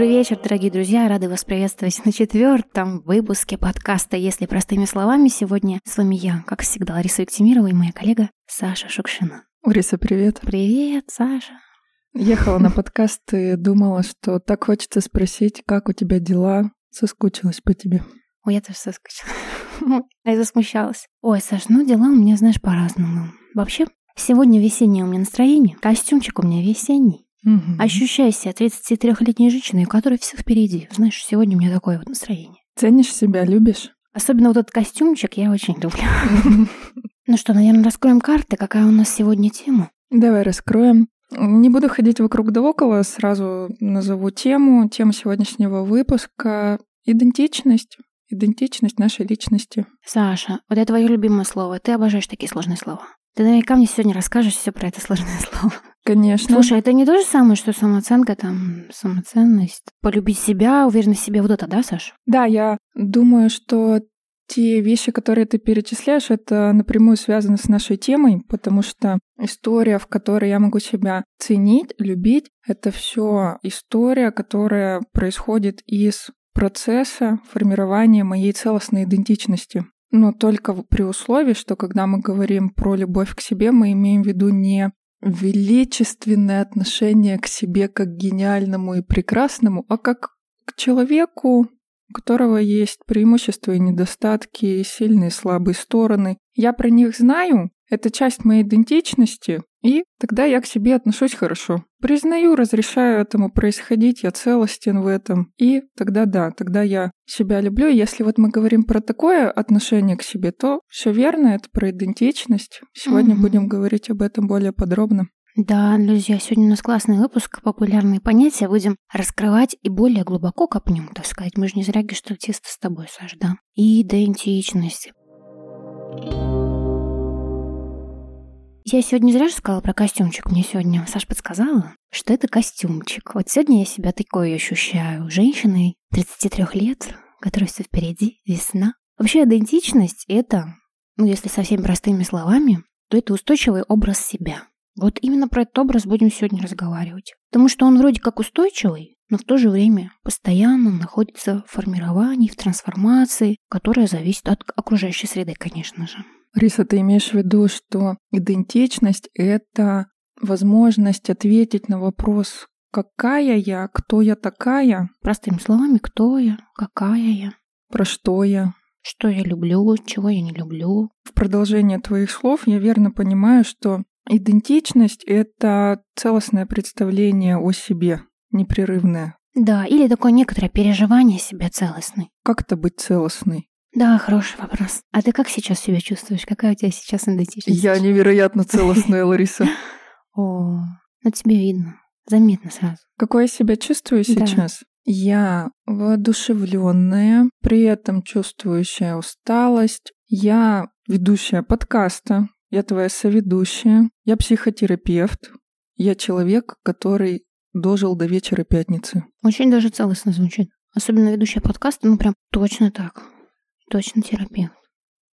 Добрый вечер, дорогие друзья. Рады вас приветствовать на четвертом выпуске подкаста «Если простыми словами». Сегодня с вами я, как всегда, Лариса Виктимирова и моя коллега Саша Шукшина. Лариса, привет. Привет, Саша. Ехала на подкаст и думала, что так хочется спросить, как у тебя дела. Соскучилась по тебе. Ой, я тоже соскучилась. Я засмущалась. Ой, Саш, ну дела у меня, знаешь, по-разному. Вообще, сегодня весеннее у меня настроение. Костюмчик у меня весенний. Мгм. Ощущаю себя 33-летней женщиной, у которой все впереди. Знаешь, сегодня у меня такое вот настроение. Ценишь себя, любишь? Особенно вот этот костюмчик я очень люблю. Ну что, наверное, раскроем карты. Какая у нас сегодня тема? Давай раскроем. Не буду ходить вокруг да около, сразу назову тему. Тема сегодняшнего выпуска — идентичность. Идентичность нашей личности. Саша, вот это твое любимое слово. Ты обожаешь такие сложные слова. Ты наверняка мне сегодня расскажешь все про это сложное слово. Конечно. Слушай, это не то же самое, что самооценка, там, самоценность, полюбить себя, уверенность в себе, вот это, да, Саш? Да, я думаю, что те вещи, которые ты перечисляешь, это напрямую связано с нашей темой, потому что история, в которой я могу себя ценить, любить, это все история, которая происходит из процесса формирования моей целостной идентичности. Но только при условии, что когда мы говорим про любовь к себе, мы имеем в виду не величественное отношение к себе как к гениальному и прекрасному, а как к человеку, у которого есть преимущества и недостатки, сильные и слабые стороны. Я про них знаю, это часть моей идентичности, и тогда я к себе отношусь хорошо. Признаю, разрешаю этому происходить, я целостен в этом. И тогда да, тогда я себя люблю. И Если вот мы говорим про такое отношение к себе, то все верно, это про идентичность. Сегодня Мгм. будем говорить об этом более подробно. Да, друзья, сегодня у нас классный выпуск, популярные понятия будем раскрывать и более глубоко копнем, так сказать. Мы же не зря гештальтисты с тобой, Саш, да? Идентичность. Я сегодня зря же сказала про костюмчик. Мне сегодня Саш подсказала, что это костюмчик. Вот сегодня я себя такой ощущаю. Женщиной 33 лет, которой все впереди, весна. Вообще идентичность — это, ну если совсем простыми словами, то это устойчивый образ себя. Вот именно про этот образ будем сегодня разговаривать. Потому что он вроде как устойчивый, но в то же время постоянно находится в формировании, в трансформации, которая зависит от окружающей среды, конечно же. Риса, ты имеешь в виду, что идентичность — это возможность ответить на вопрос «какая я?», «кто я такая?», Простыми словами, кто я, какая я, «про что я?». что я люблю, чего я не люблю. В продолжение твоих слов я верно понимаю, что идентичность — это целостное представление о себе, непрерывное. Да, или такое некоторое переживание себя целостной. Как это быть целостной? Да, хороший вопрос. А ты как сейчас себя чувствуешь? Какая у тебя сейчас идентичность? Я невероятно целостная, Лариса. О, ну тебе видно. Заметно сразу. Какой я себя чувствую сейчас? Я воодушевленная, при этом чувствующая усталость. Я ведущая подкаста, я твоя соведущая, я психотерапевт, я человек, который дожил до вечера пятницы. Очень даже целостно звучит. Особенно ведущая подкаста, ну прям точно так. Точно терапевт.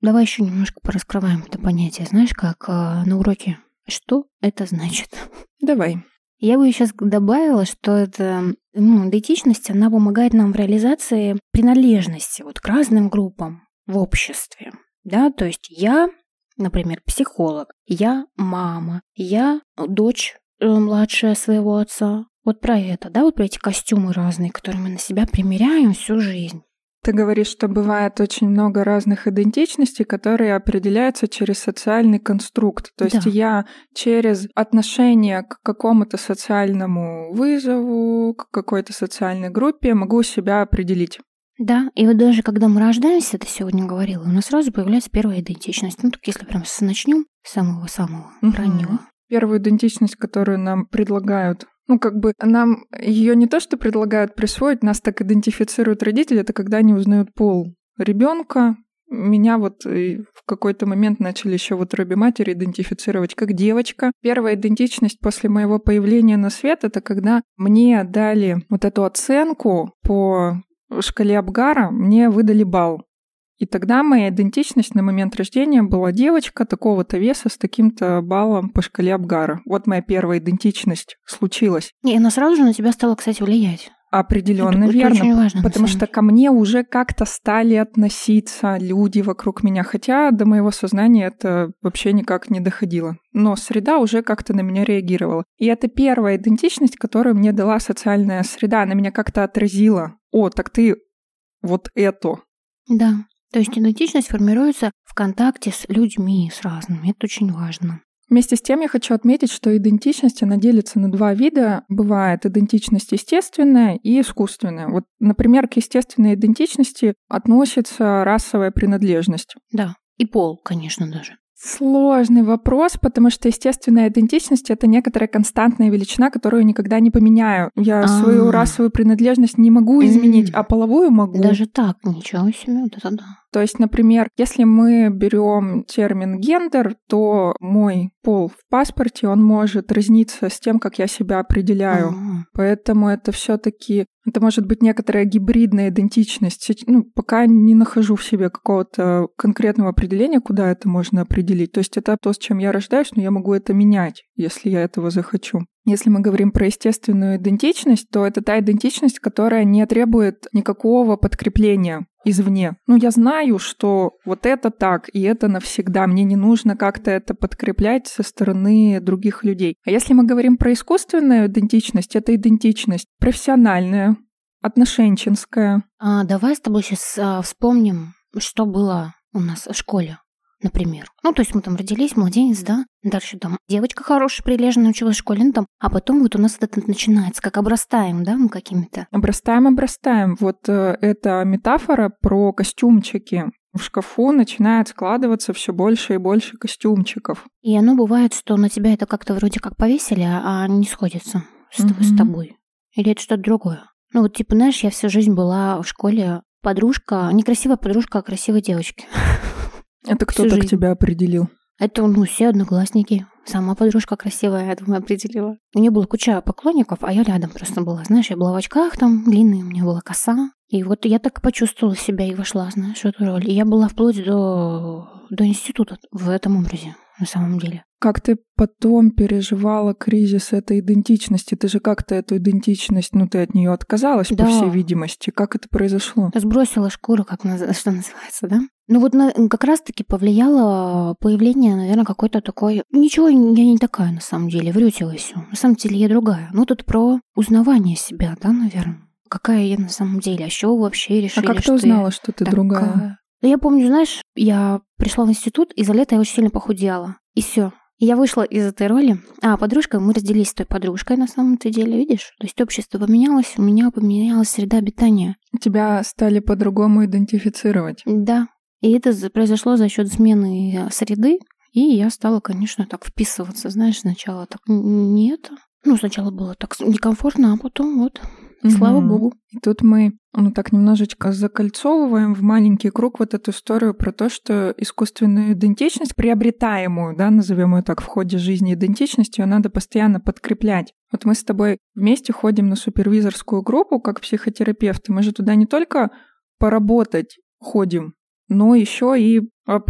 Давай еще немножко пораскрываем это понятие. Знаешь, как э, на уроке. Что это значит? Давай. Я бы сейчас добавила, что это ну, идентичность, она помогает нам в реализации принадлежности вот к разным группам в обществе. Да, то есть я, например, психолог, я мама, я дочь э, младшая своего отца. Вот про это, да, вот про эти костюмы разные, которые мы на себя примеряем всю жизнь. Ты говоришь, что бывает очень много разных идентичностей, которые определяются через социальный конструкт. То есть Да. я через отношение к какому-то социальному вызову, к какой-то социальной группе могу себя определить. Да, и вот даже когда мы рождаемся, ты сегодня говорила, у нас сразу появляется первая идентичность. Ну, так если прям начнем с самого-самого Мгм. раннего. Первую идентичность, которую нам предлагают, ну, как бы нам ее не то, что предлагают присвоить, нас так идентифицируют родители, это когда они узнают пол ребенка. Меня вот э, в какой-то момент начали еще в утробе матери идентифицировать как девочка. Первая идентичность после моего появления на свет это когда мне дали вот эту оценку по шкале Абгара, мне выдали балл. И тогда моя идентичность на момент рождения была девочка такого-то веса с таким-то баллом по шкале Абгара. Вот моя первая идентичность случилась. И она сразу же на тебя стала, кстати, влиять. Определенно это, верно. Это очень важно, потому что ко мне уже как-то стали относиться люди вокруг меня, хотя до моего сознания это вообще никак не доходило. Но среда уже как-то на меня реагировала. И это первая идентичность, которую мне дала социальная среда. Она меня как-то отразила. О, так ты вот это. Да. То есть идентичность формируется в контакте с людьми, с разными. Это очень важно. Вместе с тем я хочу отметить, что идентичность, она делится на два вида. Бывает идентичность естественная и искусственная. Вот, например, к естественной идентичности относится расовая принадлежность. Да, и пол, конечно, даже. Сложный вопрос, потому что естественная идентичность — это некоторая константная величина, которую никогда не поменяю. Я А-а-а. свою расовую принадлежность не могу изменить, а половую могу. Даже так, ничего себе, вот это да. То есть, например, если мы берем термин гендер, то мой пол в паспорте, он может разниться с тем, как я себя определяю. А-а-а. Поэтому это все-таки это может быть некоторая гибридная идентичность. Ну, пока не нахожу в себе какого-то конкретного определения, куда это можно определить. То есть это то, с чем я рождаюсь, но я могу это менять, если я этого захочу. Если мы говорим про естественную идентичность, то это та идентичность, которая не требует никакого подкрепления извне. Ну, я знаю, что вот это так, и это навсегда. Мне не нужно как-то это подкреплять со стороны других людей. А если мы говорим про искусственную идентичность, это идентичность профессиональная, отношенческая. А, давай с тобой сейчас а, вспомним, что было у нас в школе например. Ну, то есть мы там родились, младенец, да, дальше там девочка хорошая, прилежная, училась в школе, ну там, а потом вот у нас это начинается, как обрастаем, да, мы какими-то. Обрастаем, обрастаем. Вот э, эта метафора про костюмчики. В шкафу начинает складываться все больше и больше костюмчиков. И оно бывает, что на тебя это как-то вроде как повесили, а не сходится с, mm-hmm. с тобой. Или это что-то другое. Ну вот типа, знаешь, я всю жизнь была в школе подружка, не красивая подружка, а красивой девочки. Это кто так жизнь. тебя определил? Это, ну, все одноклассники. Сама подружка красивая, я думаю, определила. У нее было куча поклонников, а я рядом просто была. Знаешь, я была в очках там, длинные, у меня была коса. И вот я так почувствовала себя и вошла, знаешь, в эту роль. И я была вплоть до, до института в этом образе, на самом деле. Как ты потом переживала кризис этой идентичности? Ты же как-то эту идентичность, ну ты от нее отказалась, да. по всей видимости. Как это произошло? Сбросила шкуру, как что называется, да? Ну вот на, как раз-таки повлияло появление, наверное, какой-то такой... Ничего, я не такая на самом деле, врете вы все. На самом деле я другая. Ну тут про узнавание себя, да, наверное. Какая я на самом деле? А что вообще решили, А как ты узнала, что ты такая? другая? Я помню, знаешь, я пришла в институт, и за лето я очень сильно похудела. И все. Я вышла из этой роли. А, подружка, мы разделились с той подружкой на самом-то деле, видишь? То есть общество поменялось, у меня поменялась среда обитания. Тебя стали по-другому идентифицировать. Да. И это произошло за счет смены э, среды, и я стала, конечно, так вписываться, знаешь, сначала так не это. Ну, сначала было так некомфортно, а потом вот Угу. Слава богу. И тут мы, ну так немножечко закольцовываем в маленький круг вот эту историю про то, что искусственную идентичность, приобретаемую, да, назовем ее так, в ходе жизни идентичность, ее надо постоянно подкреплять. Вот мы с тобой вместе ходим на супервизорскую группу как психотерапевты. Мы же туда не только поработать ходим, но еще и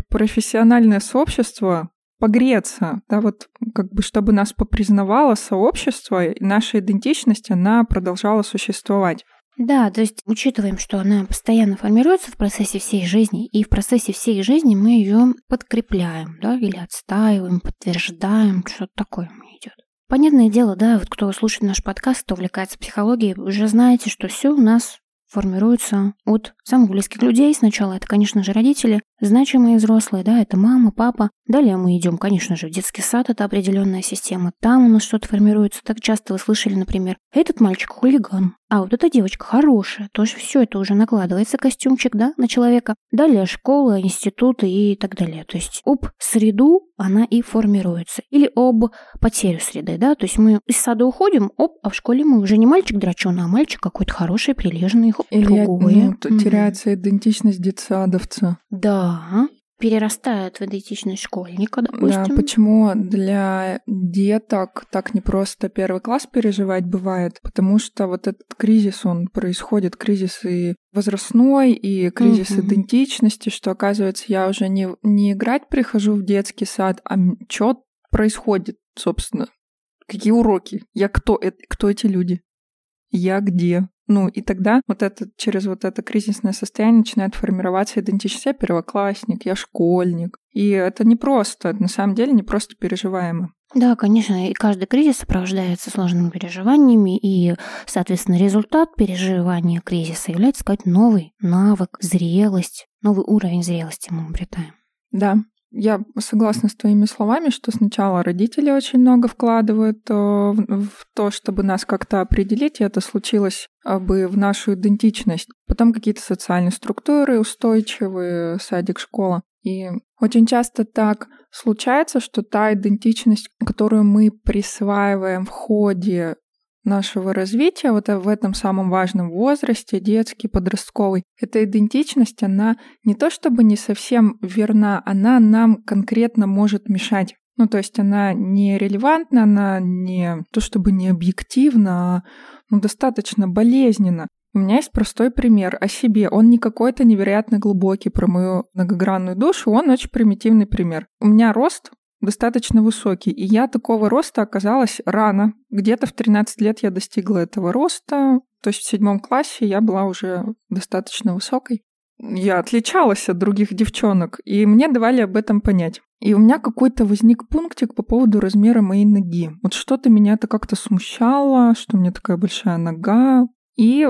профессиональное сообщество погреться, да, вот как бы чтобы нас попризнавало сообщество, и наша идентичность, она продолжала существовать. Да, то есть учитываем, что она постоянно формируется в процессе всей жизни, и в процессе всей жизни мы ее подкрепляем, да, или отстаиваем, подтверждаем, что-то такое идет. Понятное дело, да, вот кто слушает наш подкаст, кто увлекается психологией, уже знаете, что все у нас формируется от самых близких людей. Сначала это, конечно же, родители, значимые взрослые, да, это мама, папа. Далее мы идем, конечно же, в детский сад, это определенная система. Там у нас что-то формируется. Так часто вы слышали, например, этот мальчик хулиган, а вот эта девочка хорошая. Тоже все это уже накладывается, костюмчик, да, на человека. Далее школа, институты и так далее. То есть об среду она и формируется. Или об потерю среды, да, то есть мы из сада уходим, оп, а в школе мы уже не мальчик драчон, а мальчик какой-то хороший, прилежный, Или, другой. Ну, mm-hmm. теряется идентичность детсадовца. Да, перерастает в идентичность школьника, допустим. Да, почему для деток так непросто первый класс переживать бывает? Потому что вот этот кризис, он происходит, кризис и возрастной, и кризис угу. идентичности, что, оказывается, я уже не, не играть прихожу в детский сад, а что происходит, собственно? Какие уроки? Я кто? Это, кто эти люди? Я где? Ну, и тогда вот это, через вот это кризисное состояние начинает формироваться идентичность. Я первоклассник, я школьник. И это не просто, на самом деле не просто переживаемо. Да, конечно, и каждый кризис сопровождается сложными переживаниями, и, соответственно, результат переживания кризиса является сказать новый навык, зрелость, новый уровень зрелости мы обретаем. Да, я согласна с твоими словами, что сначала родители очень много вкладывают э, в то, чтобы нас как-то определить, и это случилось э, бы в нашу идентичность. Потом какие-то социальные структуры устойчивые, садик, школа. И очень часто так случается, что та идентичность, которую мы присваиваем в ходе нашего развития, вот в этом самом важном возрасте, детский, подростковый, эта идентичность, она не то чтобы не совсем верна, она нам конкретно может мешать. Ну, то есть она не релевантна, она не то чтобы не объективна, а ну, достаточно болезненна. У меня есть простой пример о себе. Он не какой-то невероятно глубокий про мою многогранную душу, он очень примитивный пример. У меня рост достаточно высокий, и я такого роста оказалась рано. Где-то в 13 лет я достигла этого роста, то есть в седьмом классе я была уже достаточно высокой. Я отличалась от других девчонок, и мне давали об этом понять. И у меня какой-то возник пунктик по поводу размера моей ноги. Вот что-то меня это как-то смущало, что у меня такая большая нога. И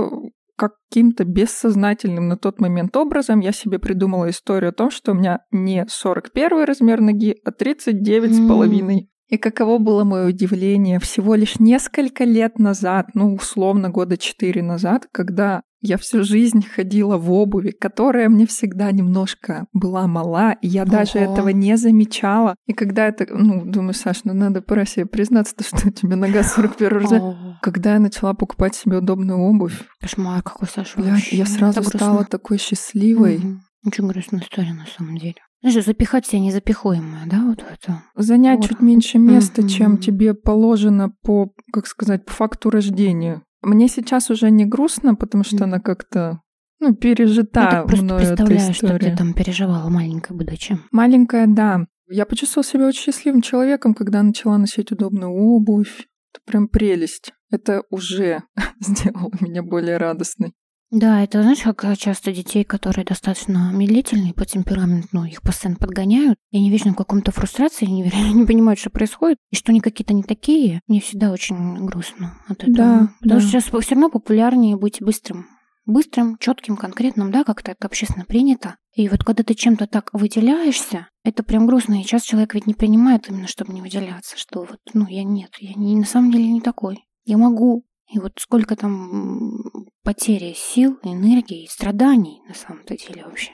каким-то бессознательным на тот момент образом. Я себе придумала историю о том, что у меня не 41 размер ноги, а 39 с половиной. И каково было мое удивление? Всего лишь несколько лет назад, ну, условно, года четыре назад, когда я всю жизнь ходила в обуви, которая мне всегда немножко была мала, и я даже Ого. этого не замечала. И когда это, ну, думаю, Саш, ну надо пора себе признаться, что у тебя нога 41 размер. Когда я начала покупать себе удобную обувь. Кошмар какой, Саша, Блядь, я сразу стала такой счастливой. Угу. Очень грустная история на самом деле. Знаешь, запихать себя незапихуемое, да, вот это. Занять вот. чуть меньше места, mm-hmm. чем тебе положено по, как сказать, по факту рождения. Мне сейчас уже не грустно, потому что она как-то ну, пережита Я просто мною представляю, эта история. что ты там переживала маленькая будучи. Маленькая, да. Я почувствовала себя очень счастливым человеком, когда начала носить удобную обувь. Это прям прелесть. Это уже сделало меня более радостной. Да, это знаешь, как часто детей, которые достаточно медлительные по темпераменту, ну, их постоянно подгоняют, и они вечно в каком-то фрустрации, они не понимают, что происходит, и что они какие-то не такие. Мне всегда очень грустно от этого. Да, Потому да. что сейчас все равно популярнее быть быстрым. Быстрым, четким, конкретным, да, как-то это общественно принято. И вот когда ты чем-то так выделяешься, это прям грустно. И сейчас человек ведь не принимает именно, чтобы не выделяться, что вот, ну, я нет, я не, на самом деле не такой. Я могу и вот сколько там потери сил, энергии и страданий на самом-то деле вообще.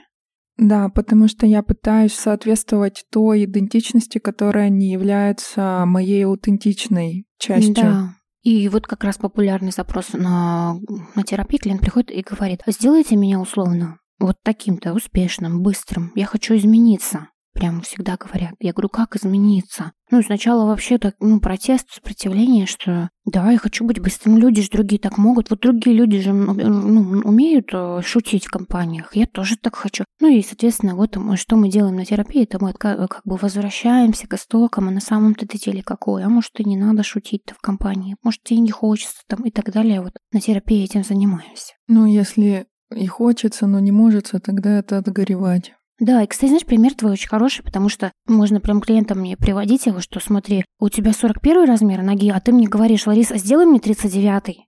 Да, потому что я пытаюсь соответствовать той идентичности, которая не является моей аутентичной частью. Да. И вот как раз популярный запрос на, на терапию клиент приходит и говорит, сделайте меня условно вот таким-то успешным, быстрым, я хочу измениться прям всегда говорят. Я говорю, как измениться? Ну, сначала вообще так, ну, протест, сопротивление, что да, я хочу быть быстрым, люди же другие так могут. Вот другие люди же ну, умеют э, шутить в компаниях, я тоже так хочу. Ну и, соответственно, вот что мы делаем на терапии, это мы как бы возвращаемся к истокам, а на самом-то деле какой? А может, и не надо шутить-то в компании, может, и не хочется там и так далее. Вот на терапии этим занимаемся. Ну, если и хочется, но не может, тогда это отгоревать. Да, и, кстати, знаешь, пример твой очень хороший, потому что можно прям клиентам мне приводить его, что смотри, у тебя 41 размер ноги, а ты мне говоришь, Лариса, сделай мне 39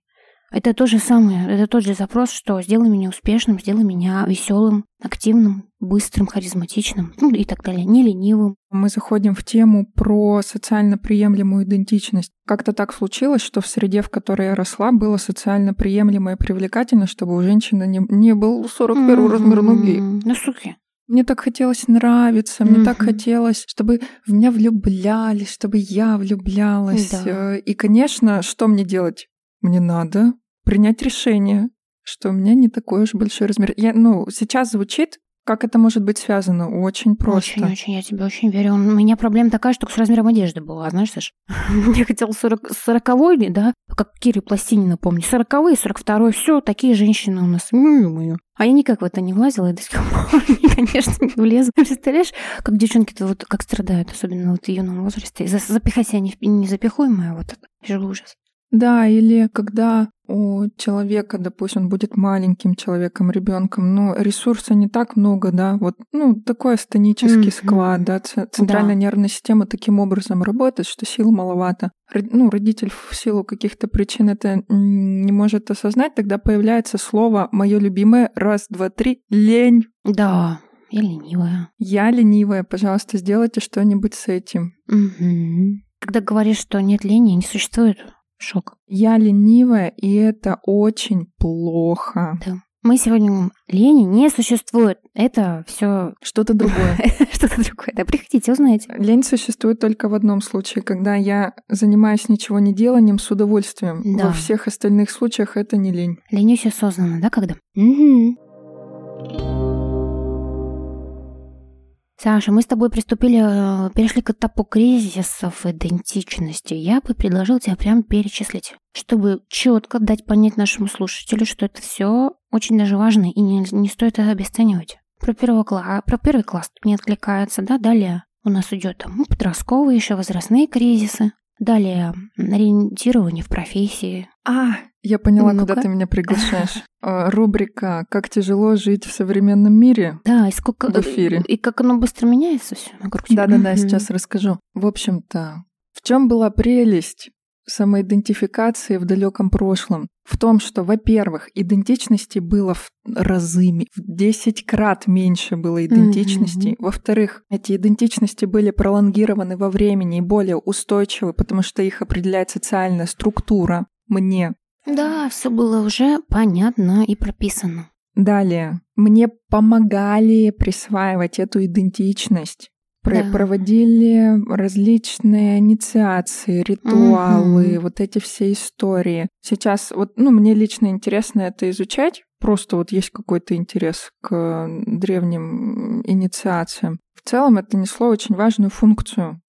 это то же самое, это тот же запрос, что сделай меня успешным, сделай меня веселым, активным, быстрым, харизматичным, ну и так далее, не ленивым. Мы заходим в тему про социально приемлемую идентичность. Как-то так случилось, что в среде, в которой я росла, было социально приемлемо и привлекательно, чтобы у женщины не, не был 41 mm-hmm. размер ноги. Ну, суки. Мне так хотелось нравиться, мне mm-hmm. так хотелось, чтобы в меня влюблялись, чтобы я влюблялась. Да. Э, и, конечно, что мне делать? Мне надо принять решение, что у меня не такой уж большой размер. Я, ну, сейчас звучит как это может быть связано? Очень просто. Очень-очень, я тебе очень верю. У меня проблема такая, что с размером одежды была, знаешь, Саш? Я хотела 40, 40 да? Как Кире Пластинина, помню. 40-й, 42-й, все, такие женщины у нас. Мою. А я никак в это не влазила, и до сих пор, конечно, не влезу. Представляешь, как девчонки-то вот как страдают, особенно вот в юном возрасте. Запихать себя не, не запихуемое, вот это. Же ужас. Да, или когда у человека, допустим, он будет маленьким человеком, ребенком, но ресурса не так много, да, вот, ну, такой астенический mm-hmm. склад, да, центральная да. нервная система таким образом работает, что сил маловато. Ну, родитель в силу каких-то причин это не может осознать, тогда появляется слово мое любимое раз, два, три, лень. Да, я ленивая. Я ленивая, пожалуйста, сделайте что-нибудь с этим. Угу. Когда говоришь, что нет лени, не существует, шок. Я ленивая, и это очень плохо. Да. Мы сегодня лени не существует. Это все что-то другое. что-то другое. Да, приходите, узнаете. Лень существует только в одном случае, когда я занимаюсь ничего не деланием с удовольствием. Да. Во всех остальных случаях это не лень. Ленюсь осознанно, да, когда? Угу. Саша, мы с тобой приступили, э, перешли к этапу кризисов идентичности. Я бы предложил тебя прям перечислить, чтобы четко дать понять нашему слушателю, что это все очень даже важно и не, не стоит это обесценивать. Про, первого класс, про первый класс не откликается, да, далее у нас идет там подростковые еще возрастные кризисы, Далее ориентирование в профессии. А, я поняла, ну куда ты меня приглашаешь. А, рубрика «Как тяжело жить в современном мире». Да, и сколько... В эфире. И как оно быстро меняется все вокруг тебя. Да-да-да, сейчас расскажу. В общем-то, в чем была прелесть самоидентификации в далеком прошлом в том, что, во-первых, идентичности было в разы, в 10 крат меньше было идентичностей. Mm-hmm. Во-вторых, эти идентичности были пролонгированы во времени и более устойчивы, потому что их определяет социальная структура мне. Да, все было уже понятно и прописано. Далее, мне помогали присваивать эту идентичность да. проводили различные инициации, ритуалы, угу. вот эти все истории. Сейчас вот, ну, мне лично интересно это изучать. Просто вот есть какой-то интерес к древним инициациям. В целом это несло очень важную функцию.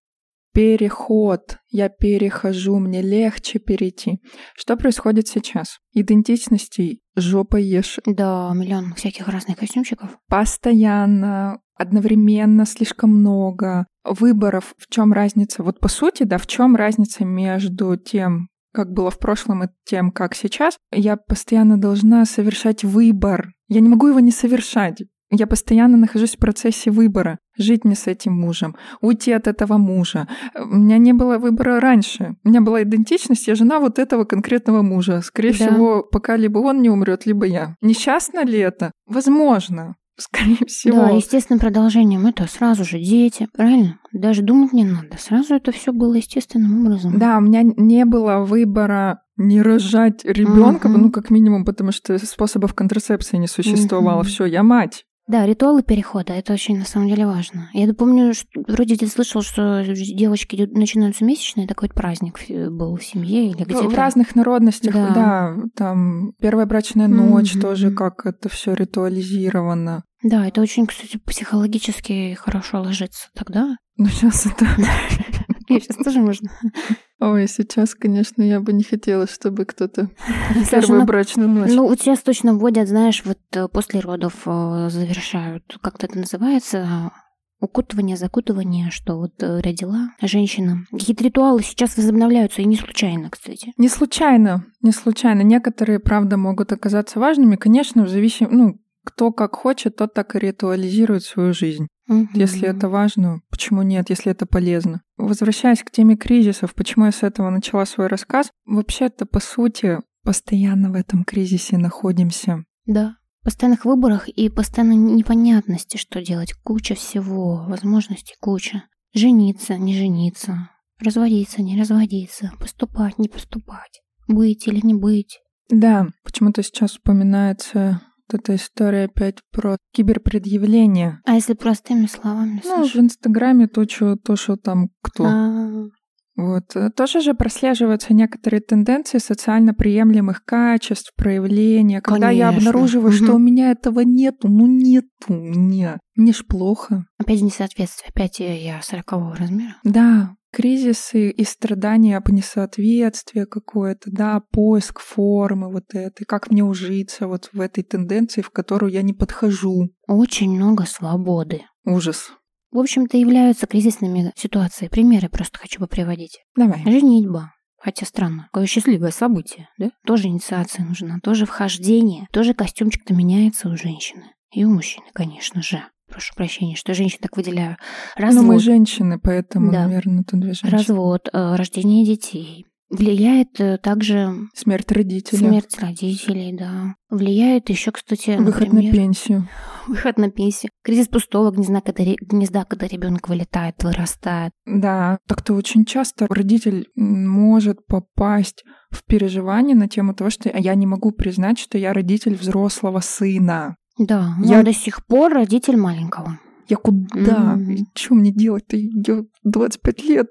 Переход. Я перехожу, мне легче перейти. Что происходит сейчас? Идентичностей жопа ешь. Да, миллион всяких разных костюмчиков. Постоянно одновременно слишком много выборов. В чем разница? Вот по сути, да, в чем разница между тем, как было в прошлом, и тем, как сейчас? Я постоянно должна совершать выбор. Я не могу его не совершать. Я постоянно нахожусь в процессе выбора. Жить мне с этим мужем, уйти от этого мужа. У меня не было выбора раньше. У меня была идентичность, я жена вот этого конкретного мужа. Скорее да. всего, пока либо он не умрет, либо я. Несчастно ли это? Возможно. скорее всего. Да, естественным продолжением это сразу же дети, правильно? Даже думать не надо. Сразу это все было естественным образом. Да, у меня не было выбора не рожать ребенка, угу. ну, как минимум, потому что способов контрацепции не существовало. Угу. Все, я мать. Да, ритуалы перехода, это очень на самом деле важно. Я помню, что, вроде ты слышал, что девочки начинаются месячные, такой праздник был в семье или где-то. В разных народностях, да, да там первая брачная ночь mm-hmm. тоже, как это все ритуализировано. Да, это очень, кстати, психологически хорошо ложится тогда. Ну, сейчас это... Сейчас тоже можно. Ой, сейчас, конечно, я бы не хотела, чтобы кто-то первую ну, брачную ночь. Ну, вот сейчас точно вводят, знаешь, вот э, после родов э, завершают, как-то это называется, укутывание, закутывание, что вот э, родила женщина. Какие-то ритуалы сейчас возобновляются, и не случайно, кстати. Не случайно, не случайно. Некоторые, правда, могут оказаться важными, конечно, в зависимости, ну, кто как хочет, тот так и ритуализирует свою жизнь. Угу. Если это важно, почему нет, если это полезно? Возвращаясь к теме кризисов, почему я с этого начала свой рассказ, вообще-то, по сути, постоянно в этом кризисе находимся. Да, в постоянных выборах и постоянной непонятности, что делать. Куча всего, возможностей куча. Жениться, не жениться, разводиться, не разводиться, поступать, не поступать, быть или не быть. Да, почему-то сейчас вспоминается эта история опять про киберпредъявление. А если простыми словами? Ну, Саша? в Инстаграме то, что, то, что там кто. А-а-а. Вот. Э, тоже же прослеживаются некоторые тенденции социально приемлемых качеств, проявления. Когда Конечно. я обнаруживаю, угу. что у меня этого нету, ну нету у меня. Мне ж плохо. Опять несоответствие, опять я сорокового размера. Да, кризисы и страдания по несоответствию какое-то, да, поиск формы вот этой, как мне ужиться вот в этой тенденции, в которую я не подхожу. Очень много свободы. Ужас. В общем-то, являются кризисными ситуациями. Примеры просто хочу бы приводить. Давай. Женитьба. Хотя странно, какое счастливое событие, да? Тоже инициация нужна, тоже вхождение, тоже костюмчик-то меняется у женщины. И у мужчины, конечно же. Прошу прощения, что женщин так выделяю. Развод. Ну, мы женщины, поэтому, да. наверное, тут две женщины. Развод, э, рождение детей, Влияет э, также... Смерть родителей. Смерть родителей, да. Влияет еще, кстати, Выход например, на пенсию. Выход на пенсию. Кризис пустого гнезда, когда, гнезда, когда ребенок вылетает, вырастает. Да, так-то очень часто родитель может попасть в переживание на тему того, что я не могу признать, что я родитель взрослого сына. Да, я до сих пор родитель маленького. Я куда? Mm-hmm. Что мне делать-то? Я 25 лет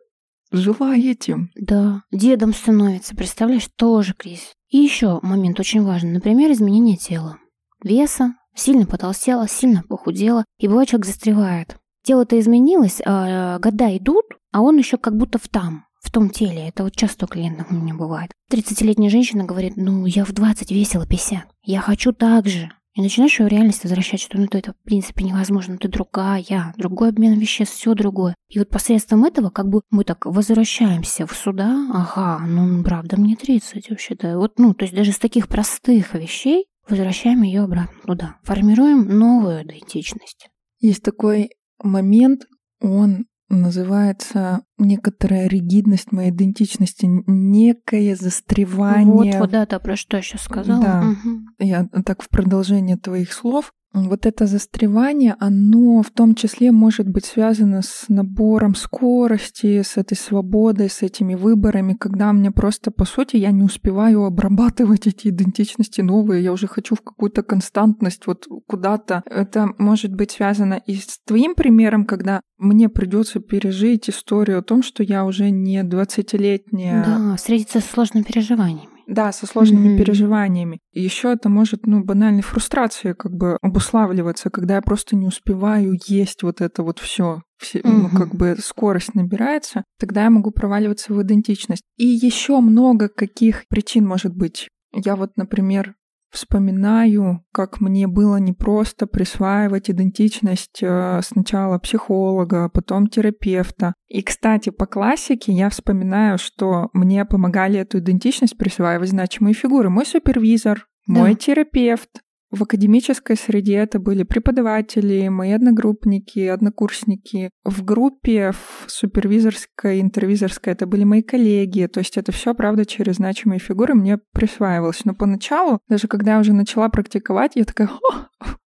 жила этим. Да, дедом становится, представляешь, тоже кризис. И еще момент очень важный, например, изменение тела. Веса, сильно потолстела, сильно похудела, и бывает человек застревает. Тело-то изменилось, а года идут, а он еще как будто в там, в том теле. Это вот часто у клиентов у меня бывает. 30-летняя женщина говорит, ну, я в 20 весила 50. Я хочу так же. И начинаешь ее реальность возвращать, что ну, это в принципе невозможно, ты другая, другой обмен веществ, все другое. И вот посредством этого как бы мы так возвращаемся в суда, ага, ну правда мне 30 вообще-то. Вот, ну, то есть даже с таких простых вещей возвращаем ее обратно туда, формируем новую идентичность. Есть такой момент, он называется некоторая ригидность моей идентичности, некое застревание. Вот, вот это про что я сейчас сказала. Да, угу. я так в продолжение твоих слов вот это застревание, оно в том числе может быть связано с набором скорости, с этой свободой, с этими выборами, когда мне просто, по сути, я не успеваю обрабатывать эти идентичности новые, я уже хочу в какую-то константность, вот куда-то. Это может быть связано и с твоим примером, когда мне придется пережить историю о том, что я уже не 20-летняя. Да, встретиться с сложными переживаниями. Да, со сложными mm-hmm. переживаниями. И еще это может, ну, банальной фрустрацией как бы обуславливаться, когда я просто не успеваю есть вот это вот все, все mm-hmm. ну, как бы скорость набирается, тогда я могу проваливаться в идентичность. И еще много каких причин может быть. Я вот, например, вспоминаю, как мне было непросто присваивать идентичность э, сначала психолога, а потом терапевта. И, кстати, по классике я вспоминаю, что мне помогали эту идентичность присваивать значимые фигуры. Мой супервизор, мой да. терапевт, в академической среде это были преподаватели, мои одногруппники, однокурсники. В группе, в супервизорской, интервизорской это были мои коллеги. То есть это все, правда, через значимые фигуры мне присваивалось. Но поначалу, даже когда я уже начала практиковать, я такая,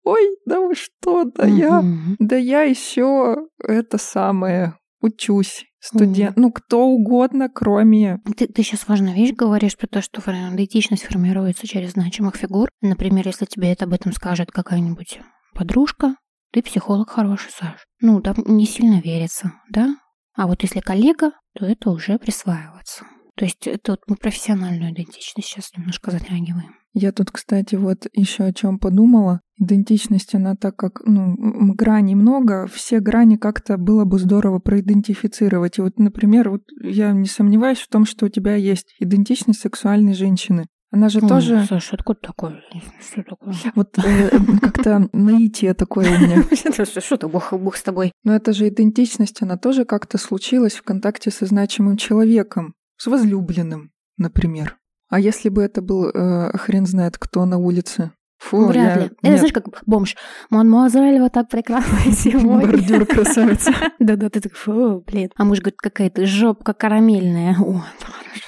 ой, да вы что, да я, да я еще это самое учусь студент, mm. ну кто угодно, кроме... Ты, ты сейчас важную вещь говоришь про то, что идентичность формируется через значимых фигур. Например, если тебе это об этом скажет какая-нибудь подружка, ты психолог хороший, Саш. Ну, там не сильно верится, да? А вот если коллега, то это уже присваивается. То есть это вот мы профессиональную идентичность сейчас немножко затрагиваем. Я тут, кстати, вот еще о чем подумала. Идентичность, она так как, ну, граней много, все грани как-то было бы здорово проидентифицировать. И вот, например, вот я не сомневаюсь в том, что у тебя есть идентичность сексуальной женщины. Она же Ой, тоже... Саша, откуда такое? Что такое? Вот э, как-то наитие такое у меня. Что-то бог, бог с тобой. Но это же идентичность, она тоже как-то случилась в контакте со значимым человеком, с возлюбленным, например. А если бы это был э, хрен знает кто на улице? Фу, Вряд я... ли. Это знаешь, как бомж. Мадемуазель, вот так прекрасно сегодня. Бордюр красавица. Да-да, ты такой, фу, блин. А муж говорит, какая-то жопка карамельная. О, хорошо.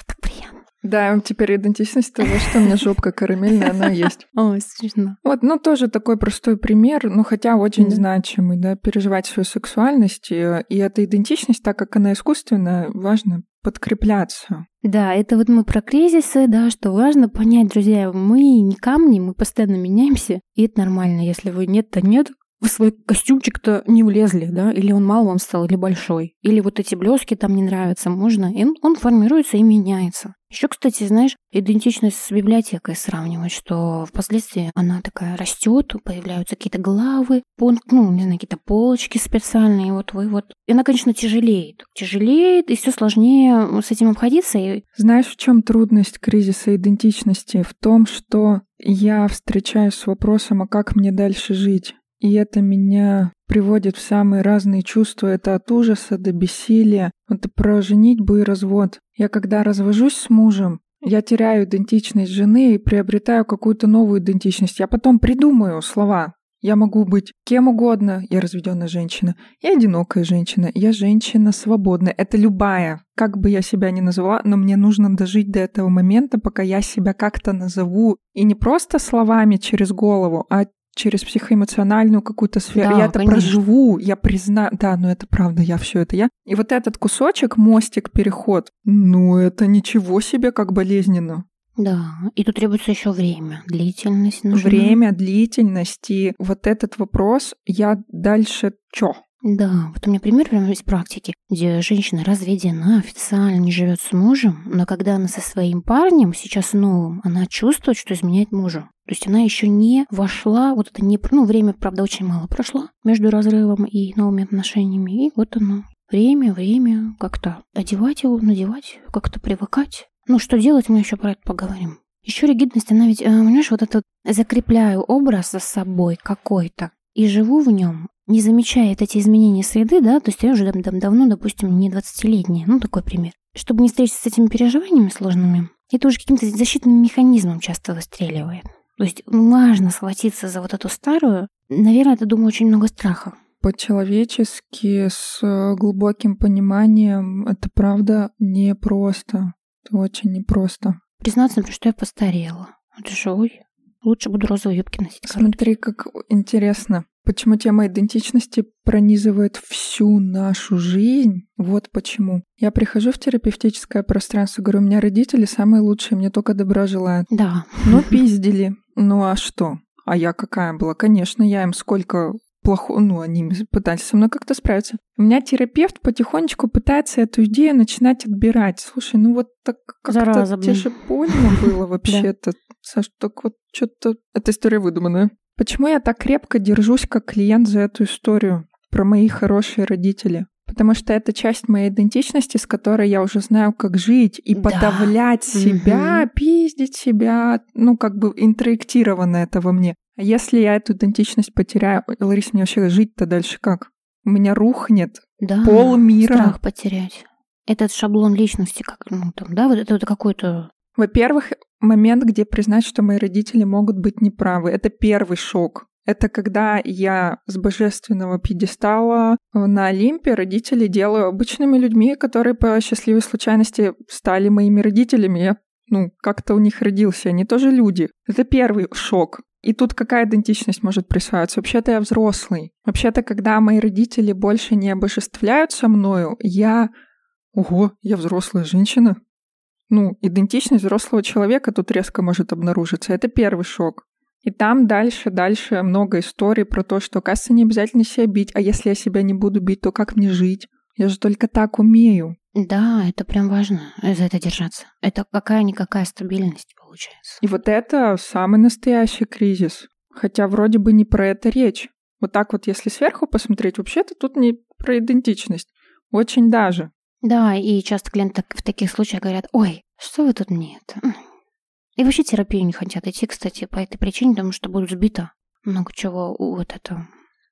Да, теперь идентичность того, что у меня жопка карамельная, она есть. Ой, смешно. Вот, ну, тоже такой простой пример, ну, хотя очень да. значимый, да, переживать свою сексуальность, и, и эта идентичность, так как она искусственная, важно подкрепляться. Да, это вот мы про кризисы, да, что важно понять, друзья, мы не камни, мы постоянно меняемся, и это нормально. Если вы нет, то нет, в свой костюмчик-то не влезли, да, или он мал вам стал, или большой, или вот эти блески там не нравятся, можно, и он формируется и меняется. Еще, кстати, знаешь, идентичность с библиотекой сравнивать, что впоследствии она такая растет, появляются какие-то главы, пункт, ну, не знаю, какие-то полочки специальные, вот вы вот. И она, конечно, тяжелеет. Тяжелеет, и все сложнее с этим обходиться. И... Знаешь, в чем трудность кризиса идентичности? В том, что я встречаюсь с вопросом, а как мне дальше жить? И это меня приводит в самые разные чувства. Это от ужаса до бессилия. Это про женитьбу и развод. Я когда развожусь с мужем, я теряю идентичность жены и приобретаю какую-то новую идентичность. Я потом придумаю слова. Я могу быть кем угодно. Я разведенная женщина. Я одинокая женщина. Я женщина свободная. Это любая. Как бы я себя ни называла, но мне нужно дожить до этого момента, пока я себя как-то назову. И не просто словами через голову, а через психоэмоциональную какую-то сферу. Да, я это конечно. проживу, я признаю. Да, но это правда, я все это я. И вот этот кусочек, мостик, переход, ну это ничего себе, как болезненно. Да, и тут требуется еще время, длительность нужна. Время, длительность. И вот этот вопрос, я дальше чё? Да, вот у меня пример прямо из практики, где женщина разведена, официально не живет с мужем, но когда она со своим парнем, сейчас новым, она чувствует, что изменяет мужу. То есть она еще не вошла, вот это не, ну, время, правда, очень мало прошло между разрывом и новыми отношениями, и вот оно. Время, время, как-то одевать его, надевать, как-то привыкать. Ну, что делать, мы еще про это поговорим. Еще ригидность, она ведь, э, понимаешь, вот этот закрепляю образ за собой какой-то и живу в нем, не замечает эти изменения среды, да, то есть я уже дав давно, допустим, не 20-летняя, ну, такой пример. Чтобы не встретиться с этими переживаниями сложными, это уже каким-то защитным механизмом часто выстреливает. То есть важно схватиться за вот эту старую. Наверное, это, думаю, очень много страха. По-человечески, с глубоким пониманием, это правда непросто. Это очень непросто. Признаться, например, что я постарела. Это же, ой, лучше буду розовые юбки носить. Смотри, как интересно. Почему тема идентичности пронизывает всю нашу жизнь? Вот почему. Я прихожу в терапевтическое пространство, говорю, у меня родители самые лучшие, мне только добра желают. Да. Ну, пиздили. Ну, а что? А я какая была? Конечно, я им сколько плохо, ну, они пытались со мной как-то справиться. У меня терапевт потихонечку пытается эту идею начинать отбирать. Слушай, ну вот так как-то тебе же больно было вообще-то. Саш, так вот что-то... Эта история выдуманная. Почему я так крепко держусь как клиент за эту историю про мои хорошие родители? Потому что это часть моей идентичности, с которой я уже знаю, как жить и да. подавлять себя, угу. пиздить себя, ну, как бы интроектировано это во мне. А если я эту идентичность потеряю, Лариса, мне вообще жить-то дальше как? У меня рухнет да, пол мира. Страх потерять. Этот шаблон личности, как, ну, там, да, вот это, это какой-то во-первых, момент, где признать, что мои родители могут быть неправы. Это первый шок. Это когда я с божественного пьедестала на Олимпе родители делаю обычными людьми, которые по счастливой случайности стали моими родителями. Я, ну, как-то у них родился. Они тоже люди. Это первый шок. И тут какая идентичность может присваиваться? Вообще-то я взрослый. Вообще-то, когда мои родители больше не обожествляют со мною, я... Ого, я взрослая женщина ну, идентичность взрослого человека тут резко может обнаружиться. Это первый шок. И там дальше, дальше много историй про то, что, кажется, не обязательно себя бить, а если я себя не буду бить, то как мне жить? Я же только так умею. Да, это прям важно, за это держаться. Это какая-никакая стабильность получается. И вот это самый настоящий кризис. Хотя вроде бы не про это речь. Вот так вот, если сверху посмотреть, вообще-то тут не про идентичность. Очень даже. Да, и часто клиенты в таких случаях говорят, ой, что вы тут мне это? И вообще терапию не хотят идти, кстати, по этой причине, потому что будут сбито много чего вот этого.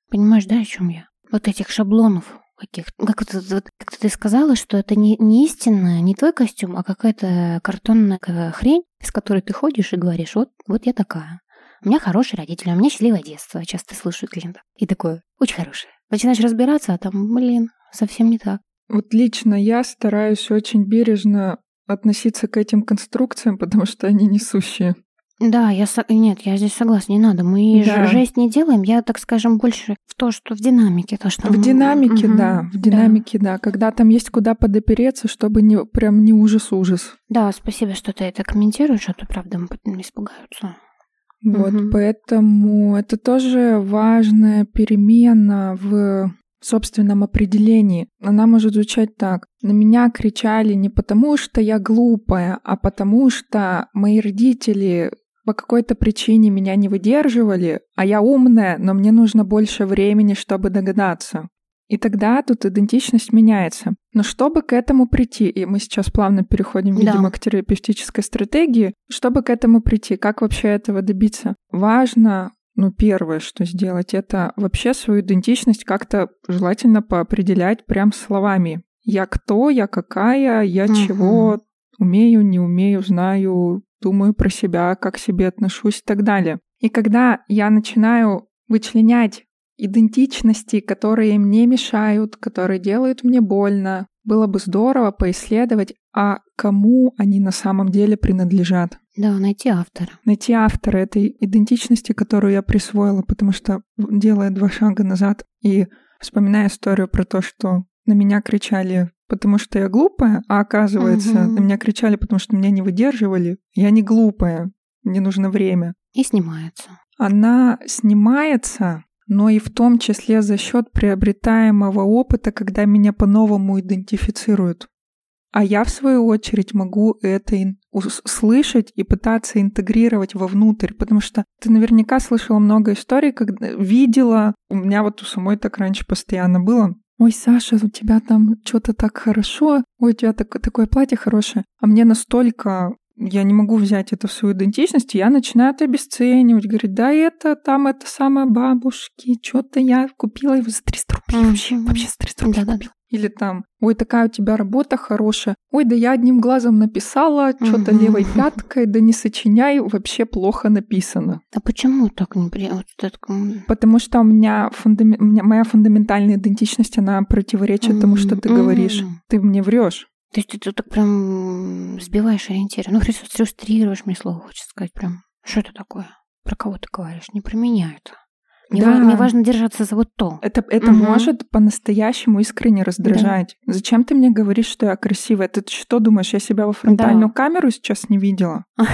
Понимаешь, да, о чем я? Вот этих шаблонов каких как, вот, как ты сказала, что это не, не истинная, не твой костюм, а какая-то картонная хрень, с которой ты ходишь и говоришь, вот, вот я такая. У меня хорошие родители, у меня счастливое детство, часто слышу клиентов. И такое, очень хорошее. Начинаешь разбираться, а там, блин, совсем не так. Вот лично я стараюсь очень бережно относиться к этим конструкциям, потому что они несущие. Да, я со... нет, я здесь согласна, не надо. Мы да. жесть не делаем. Я, так скажем, больше в то, что в динамике, то что в динамике, угу. да, в динамике, да. да, когда там есть куда подопереться, чтобы не прям не ужас-ужас. Да, спасибо, что ты это комментируешь, а то правда испугаются. Вот, угу. поэтому это тоже важная перемена в собственном определении. Она может звучать так. На меня кричали не потому, что я глупая, а потому что мои родители по какой-то причине меня не выдерживали, а я умная, но мне нужно больше времени, чтобы догадаться. И тогда тут идентичность меняется. Но чтобы к этому прийти, и мы сейчас плавно переходим, видимо, да. к терапевтической стратегии, чтобы к этому прийти, как вообще этого добиться? Важно ну, первое, что сделать, это вообще свою идентичность как-то желательно поопределять прям словами. Я кто, я какая, я угу. чего умею, не умею, знаю, думаю про себя, как к себе отношусь и так далее. И когда я начинаю вычленять идентичности, которые мне мешают, которые делают мне больно, было бы здорово поисследовать, а кому они на самом деле принадлежат. Да, найти автора. Найти автора этой идентичности, которую я присвоила, потому что, делая два шага назад и вспоминая историю про то, что на меня кричали, потому что я глупая, а оказывается, угу. на меня кричали, потому что меня не выдерживали. Я не глупая, мне нужно время. И снимается. Она снимается, но и в том числе за счет приобретаемого опыта, когда меня по-новому идентифицируют. А я, в свою очередь, могу это услышать и пытаться интегрировать вовнутрь, потому что ты наверняка слышала много историй, когда видела, у меня вот у самой так раньше постоянно было, Ой, Саша, у тебя там что-то так хорошо, ой, у тебя так, такое платье хорошее. А мне настолько я не могу взять это в свою идентичность, и я начинаю это обесценивать, говорить, да это там, это самое бабушки, что-то я купила его за 300 рублей вообще, вообще за 300 рублей да, купила. Или там, ой, такая у тебя работа хорошая. Ой, да я одним глазом написала, что-то угу. левой пяткой, да не сочиняй, вообще плохо написано. А почему так не вот Потому что у меня, фундам... у меня моя фундаментальная идентичность, она противоречит угу. тому, что ты говоришь. Ты мне врешь. То есть ты, ты так прям сбиваешь ориентир. Ну, фрустрируешь, мне слово хочется сказать прям. Что это такое? Про кого ты говоришь? Не про меня это. Мне, да. мне важно держаться за вот то. Это, это угу. может по-настоящему искренне раздражать. Да. Зачем ты мне говоришь, что я красивая? Ты что думаешь, я себя во фронтальную да. камеру сейчас не видела?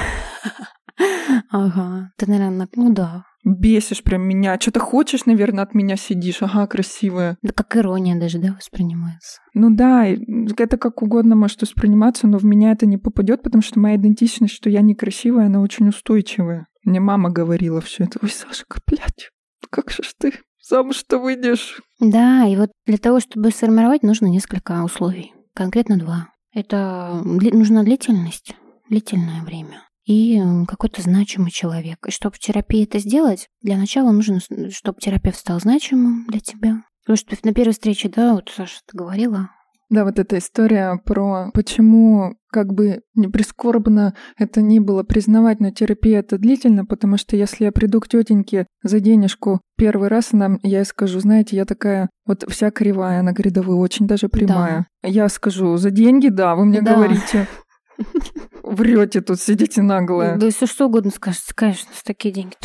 Ага. Ты, наверное, ну да. Бесишь прям меня. Что-то хочешь, наверное, от меня сидишь. Ага, красивая. Да как ирония даже, да, воспринимается. Ну да, это как угодно может восприниматься, но в меня это не попадет, потому что моя идентичность, что я некрасивая, она очень устойчивая. Мне мама говорила все это. Ой, Сашка, блядь, как же ты замуж-то выйдешь? Да, и вот для того, чтобы сформировать, нужно несколько условий. Конкретно два. Это нужна длительность, длительное время и какой-то значимый человек. И чтобы в терапии это сделать, для начала нужно, чтобы терапевт стал значимым для тебя. Потому что на первой встрече, да, вот Саша, ты говорила, да, вот эта история про почему как бы не прискорбно это ни было признавать, но терапия это длительно, потому что если я приду к тетеньке за денежку первый раз, она, я ей скажу, знаете, я такая вот вся кривая, она говорит, да вы очень даже прямая. Да. Я скажу, за деньги, да, вы мне да. говорите. Врете тут, сидите наглые. Да если что угодно скажете, конечно, с такие деньги.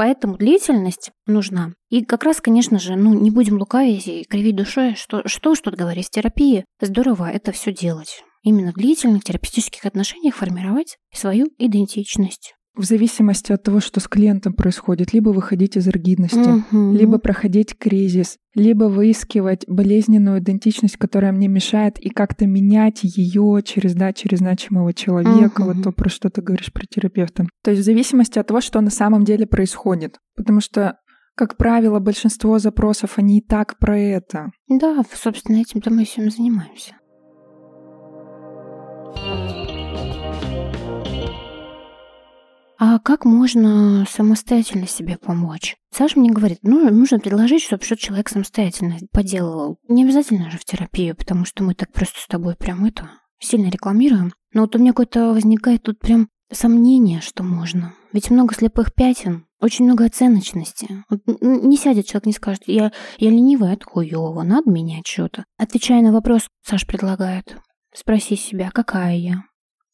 Поэтому длительность нужна. И как раз, конечно же, ну, не будем лукавить и кривить душой, что, что что говорить, в терапии здорово это все делать. Именно в длительных терапевтических отношениях формировать свою идентичность в зависимости от того, что с клиентом происходит, либо выходить из ригидности, угу. либо проходить кризис, либо выискивать болезненную идентичность, которая мне мешает, и как-то менять ее через, да, через значимого человека, угу. вот то, про что ты говоришь про терапевта. То есть в зависимости от того, что на самом деле происходит. Потому что как правило, большинство запросов, они и так про это. Да, собственно, этим-то мы всем занимаемся. А как можно самостоятельно себе помочь? Саша мне говорит, ну, нужно предложить, чтобы что человек самостоятельно поделал. Не обязательно же в терапию, потому что мы так просто с тобой прям это сильно рекламируем. Но вот у меня какое-то возникает тут прям сомнение, что можно. Ведь много слепых пятен, очень много оценочности. Вот не сядет человек, не скажет, я, я ленивая, это хуёво, надо менять что-то. Отвечая на вопрос, Саш предлагает, спроси себя, какая я,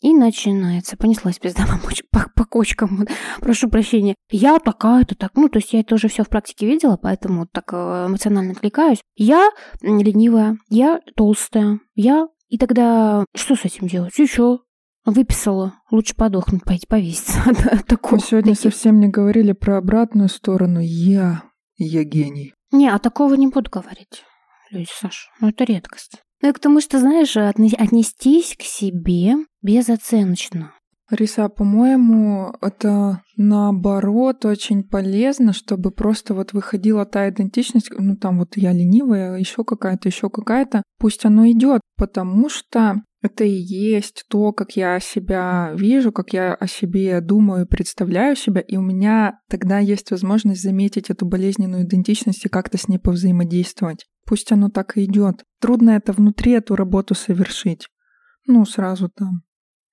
и начинается. Понеслась пизда мамочь по, по кочкам. Прошу прощения. Я такая-то так. Ну, то есть я это уже все в практике видела, поэтому так э, эмоционально отвлекаюсь. Я ленивая, я толстая, я... И тогда что с этим делать? Еще выписала. Лучше подохнуть, пойти повеситься. Мы сегодня совсем не говорили про обратную сторону. Я... Я гений. Не, а такого не буду говорить. Люди, Саша, ну это редкость. Ну и к тому, что, знаешь, отнестись к себе безоценочно. Риса, по-моему, это наоборот очень полезно, чтобы просто вот выходила та идентичность, ну там вот я ленивая, еще какая-то, еще какая-то, пусть оно идет, потому что это и есть то, как я себя вижу, как я о себе думаю представляю себя, и у меня тогда есть возможность заметить эту болезненную идентичность и как-то с ней повзаимодействовать. Пусть оно так и идет. Трудно это внутри эту работу совершить. Ну, сразу там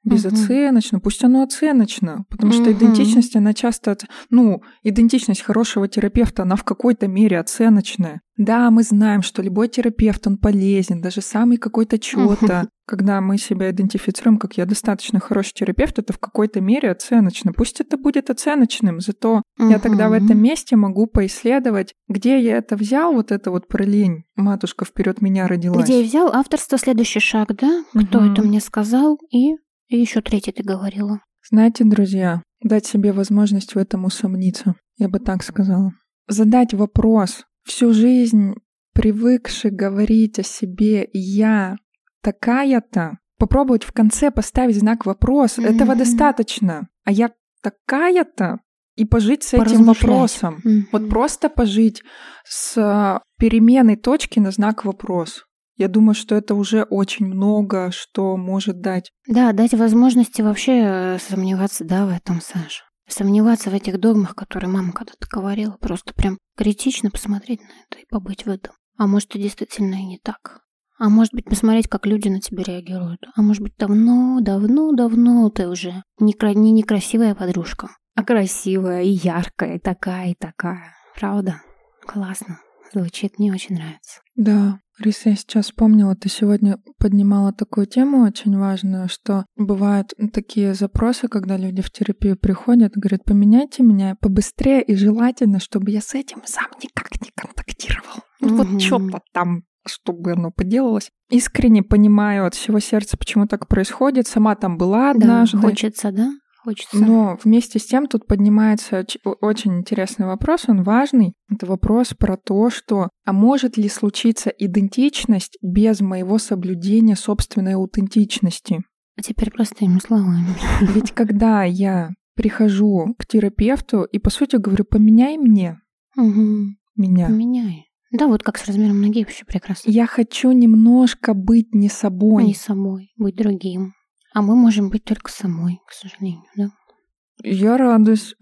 безоценочно, угу. пусть оно оценочно, потому угу. что идентичность, она часто, ну, идентичность хорошего терапевта, она в какой-то мере оценочная. Да, мы знаем, что любой терапевт, он полезен, даже самый какой-то чего-то. Угу. Когда мы себя идентифицируем, как я достаточно хороший терапевт, это в какой-то мере оценочно. Пусть это будет оценочным, зато угу. я тогда в этом месте могу поисследовать, где я это взял, вот это вот про лень. Матушка вперед меня родилась. Где я взял авторство, следующий шаг, да? Кто угу. это мне сказал и и еще третий ты говорила. Знаете, друзья, дать себе возможность в этом усомниться, я бы так сказала. Задать вопрос. Всю жизнь привыкший говорить о себе «я такая-то», попробовать в конце поставить знак вопрос. Mm-hmm. Этого достаточно. А я такая-то? И пожить с этим вопросом. Mm-hmm. Вот просто пожить с переменной точки на знак вопрос. Я думаю, что это уже очень много, что может дать. Да, дать возможности вообще э, сомневаться, да, в этом, Саша. Сомневаться в этих догмах, которые мама когда-то говорила. Просто прям критично посмотреть на это и побыть в этом. А может, это действительно и не так. А может быть, посмотреть, как люди на тебя реагируют. А может быть, давно, давно, давно ты уже не, не некрасивая подружка, а красивая и яркая, и такая, и такая. Правда? Классно. Звучит, мне очень нравится. Да, Риса, я сейчас вспомнила, ты сегодня поднимала такую тему очень важную, что бывают такие запросы, когда люди в терапию приходят, говорят, поменяйте меня побыстрее и желательно, чтобы я с этим сам никак не контактировал. Угу. Вот что-то там чтобы оно поделалось. Искренне понимаю от всего сердца, почему так происходит. Сама там была однажды. Да, хочется, да? Хочется. Но вместе с тем тут поднимается очень интересный вопрос, он важный. Это вопрос про то, что а может ли случиться идентичность без моего соблюдения собственной аутентичности? А теперь простыми словами. Ведь когда я прихожу к терапевту и, по сути, говорю, поменяй мне угу. меня. Поменяй. Да, вот как с размером ноги вообще прекрасно. Я хочу немножко быть не собой. Не собой, быть другим. А мы можем быть только самой, к сожалению, да? Я радуюсь.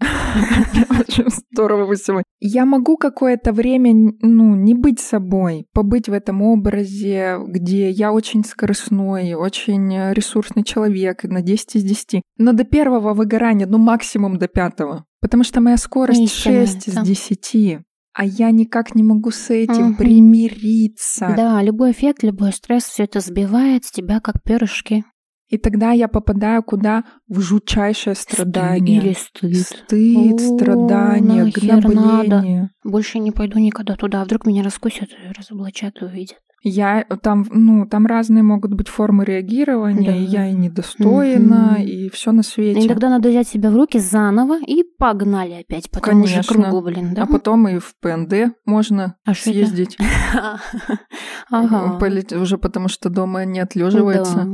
Очень здорово вы сегодня. Я могу какое-то время, ну, не быть собой, побыть в этом образе, где я очень скоростной, очень ресурсный человек, на 10 из 10. Но до первого выгорания, ну, максимум до пятого. Потому что моя скорость Истинно, 6 из 10. А я никак не могу с этим угу. примириться. Да, любой эффект, любой стресс, все это сбивает с тебя как перышки. И тогда я попадаю куда? В жутчайшее страдание. Или стыд. Стыд, О, страдание, гнобление. Надо. Больше не пойду никогда туда. А вдруг меня раскусят, разоблачат и увидят. Я там, ну, там разные могут быть формы реагирования, да. и я и недостойна, угу. и все на свете. И тогда надо взять себя в руки заново и погнали опять по тому же кругу, блин, да? А потом и в ПНД можно а съездить. Ага. Уже потому что дома не отлеживается.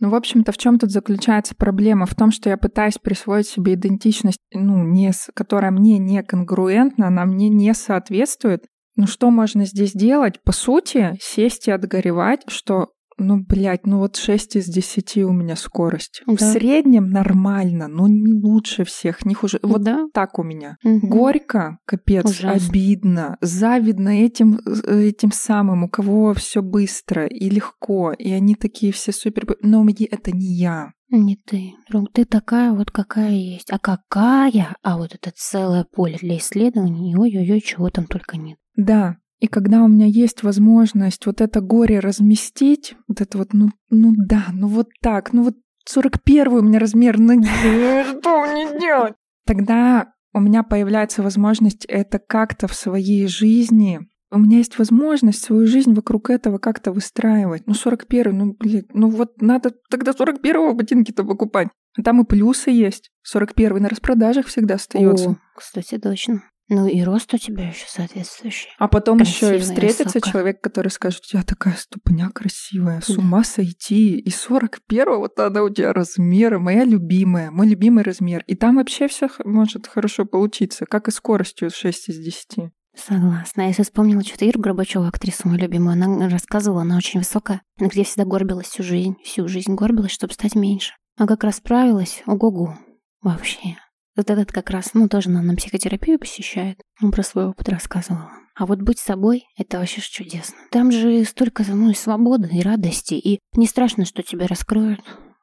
Ну, в общем-то, в чем тут заключается проблема? В том, что я пытаюсь присвоить себе идентичность, ну, не, которая мне не конгруентна, она мне не соответствует. Ну, что можно здесь делать? По сути, сесть и отгоревать, что ну, блядь, ну вот 6 из 10 у меня скорость. Да. В среднем нормально, но не лучше всех, не хуже. Вот да. так у меня. Угу. Горько, капец, Ужасно. обидно, завидно этим, этим самым, у кого все быстро и легко, и они такие все супер... Но мне это не я. Не ты, друг, ты такая вот, какая есть. А какая? А вот это целое поле для исследований, ой-ой-ой, чего там только нет. Да, и когда у меня есть возможность вот это горе разместить, вот это вот, ну, ну да, ну вот так, ну вот 41 у меня размер ноги, что мне делать? Тогда у меня появляется возможность это как-то в своей жизни у меня есть возможность свою жизнь вокруг этого как-то выстраивать. Ну, 41 ну, блядь, ну вот надо тогда 41-го ботинки-то покупать. А там и плюсы есть. 41 на распродажах всегда остается. О, кстати, точно. Ну и рост у тебя еще соответствующий. А потом еще и встретится высокая. человек, который скажет, у тебя такая ступня красивая, с ума сойти. И 41-го-то она у тебя размера, моя любимая, мой любимый размер. И там вообще все может хорошо получиться, как и скоростью 6 из 10. Согласна. Я сейчас вспомнила что-то Иру Горбачеву, актрису мою любимую. Она рассказывала, она очень высокая. Она где всегда горбилась всю жизнь. Всю жизнь горбилась, чтобы стать меньше. А как расправилась, ого-го. Вообще. Вот этот как раз, ну, тоже на психотерапию посещает. Он про свой опыт рассказывала. А вот быть собой — это вообще чудесно. Там же столько, ну, и свободы, и радости, и не страшно, что тебя раскроют.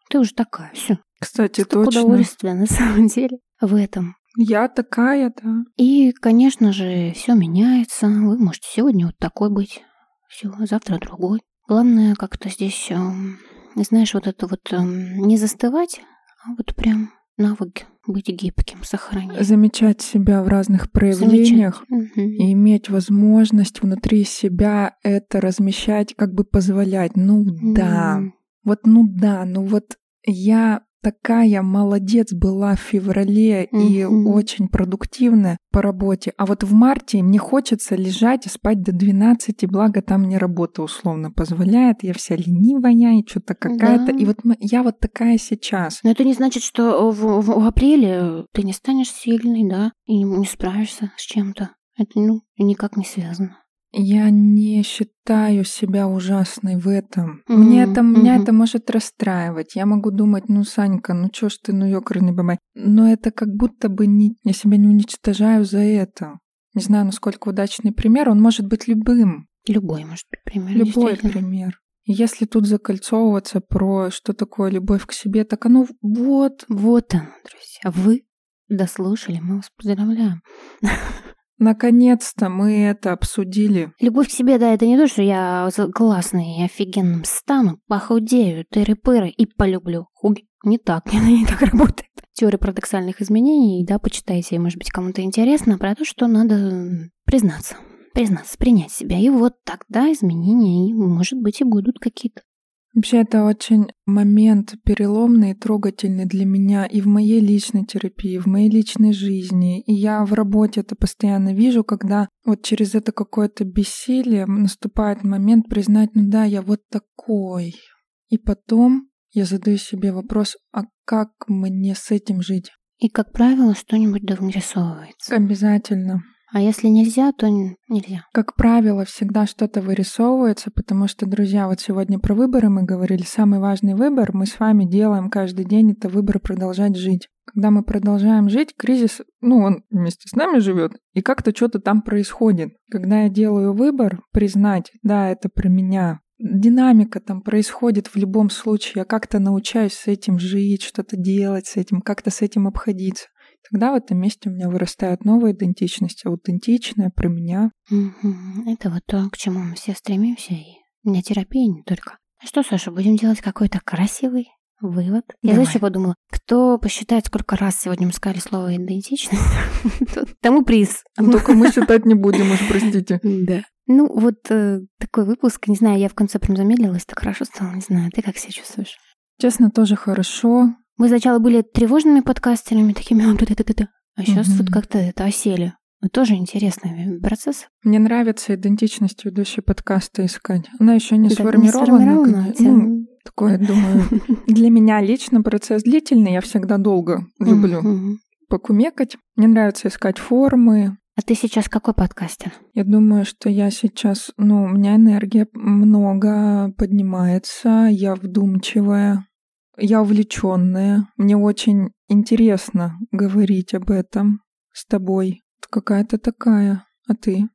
Ты уже такая, все. Кстати, Столько точно. удовольствия на самом деле в этом. Я такая, да. И, конечно же, все меняется. Вы можете сегодня вот такой быть, все, завтра другой. Главное как-то здесь, эм, знаешь, вот это вот эм, не застывать, а вот прям навык быть гибким, сохранять. Замечать себя в разных проявлениях Замечать. И иметь возможность внутри себя это размещать, как бы позволять. Ну да, М. вот ну да, ну вот я такая молодец была в феврале и очень продуктивная по работе. А вот в марте мне хочется лежать и спать до 12, благо там мне работа условно позволяет. Я вся ленивая и что-то какая-то. Да. И вот я вот такая сейчас. Но это не значит, что в, в- в апреле ты не станешь сильной, да, и не справишься с чем-то. Это, ну, никак не связано. Я не считаю себя ужасной в этом. Мгм, Мне это, меня мгм. это может расстраивать. Я могу думать, ну, Санька, ну чё ж ты, ну, ёкарный бабай. Но это как будто бы не, я себя не уничтожаю за это. Не знаю, насколько удачный пример. Он может быть любым. Любой, может быть, пример. Любой пример. Если тут закольцовываться про что такое любовь к себе, так оно вот, Вот оно, друзья. Вы дослушали, мы вас поздравляем. наконец-то мы это обсудили. Любовь к себе, да, это не то, что я классный и офигенным стану, похудею, тыры-пыры и полюблю. Хуй. Не так, не так работает. Теория парадоксальных изменений, да, почитайте, может быть, кому-то интересно, про то, что надо признаться. Признаться, принять себя. И вот тогда изменения, и, может быть, и будут какие-то. Вообще, это очень момент переломный и трогательный для меня и в моей личной терапии, и в моей личной жизни. И я в работе это постоянно вижу, когда вот через это какое-то бессилие наступает момент признать, ну да, я вот такой. И потом я задаю себе вопрос, а как мне с этим жить? И, как правило, что-нибудь да вырисовывается. Обязательно. А если нельзя, то нельзя. Как правило, всегда что-то вырисовывается, потому что, друзья, вот сегодня про выборы мы говорили. Самый важный выбор мы с вами делаем каждый день, это выбор продолжать жить. Когда мы продолжаем жить, кризис, ну, он вместе с нами живет, и как-то что-то там происходит. Когда я делаю выбор, признать, да, это про меня, динамика там происходит в любом случае. Я как-то научаюсь с этим жить, что-то делать с этим, как-то с этим обходиться. Тогда в этом месте у меня вырастает новая идентичность, аутентичная, про меня. Это вот то, к чему мы все стремимся, и не терапия не только. Ну Что, Саша, будем делать какой-то красивый вывод? Я Давай. знаешь, что подумала? Кто посчитает, сколько раз сегодня мы сказали слово идентичность, тому приз. Только мы считать не будем, уж простите. Да. Ну, вот э, такой выпуск, не знаю, я в конце прям замедлилась, так хорошо стало, не знаю, ты как себя чувствуешь? Честно, тоже хорошо. Мы сначала были тревожными подкастерами, такими, «А, да-да-да-да», а сейчас Мгм. вот как-то это осели. Ну, тоже интересный процесс. Мне нравится идентичность ведущей подкаста искать. Она еще не Да, сформирована. Ну, такое, думаю, для меня лично процесс длительный. Я всегда долго люблю покумекать. Мне нравится искать формы. А ты сейчас какой подкастер? Я думаю, что я сейчас, ну, у меня энергия много поднимается, я вдумчивая, я увлеченная. Мне очень интересно говорить об этом с тобой. Какая-то такая. А ты?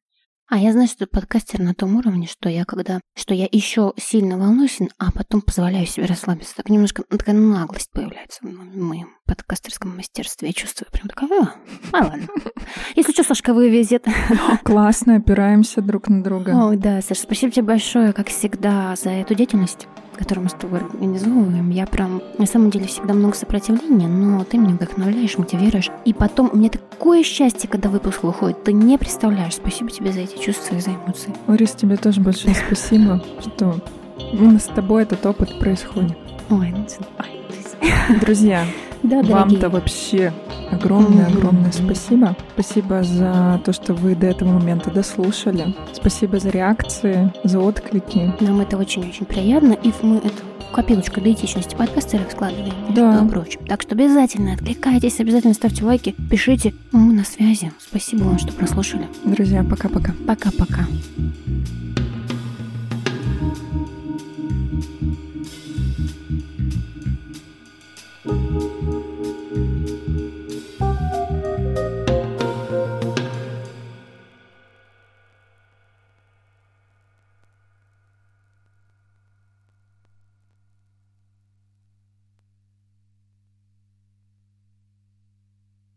А я знаю, что подкастер на том уровне, что я когда, что я еще сильно волнуюсь, а потом позволяю себе расслабиться. Так немножко ну, такая наглость появляется в мо- в моем подкастерском мастерстве. Я чувствую прям такая, а ладно. Если что, Сашка вывезет. Классно, опираемся друг на друга. Ой, да, Саша, спасибо тебе большое, как всегда, за эту деятельность, которую мы с тобой организовываем. Я прям, на самом деле, всегда много сопротивления, но ты меня вдохновляешь, мотивируешь. И потом, у меня такое счастье, когда выпуск выходит, ты не представляешь. Спасибо тебе за эти чувства и за эмоции. Ларис, тебе тоже большое спасибо, что именно с тобой этот опыт происходит. Ой, ну Друзья, Да, вам-то вообще огромное-огромное спасибо. Спасибо за то, что вы до этого момента дослушали. Спасибо за реакции, за отклики. Нам это очень-очень приятно, и мы это копилочку для этичности подкастеров складываем, да. и прочим. Так что обязательно откликайтесь, обязательно ставьте лайки, пишите. Мы на связи. Спасибо вам, что прослушали. Друзья, пока-пока. Пока-пока.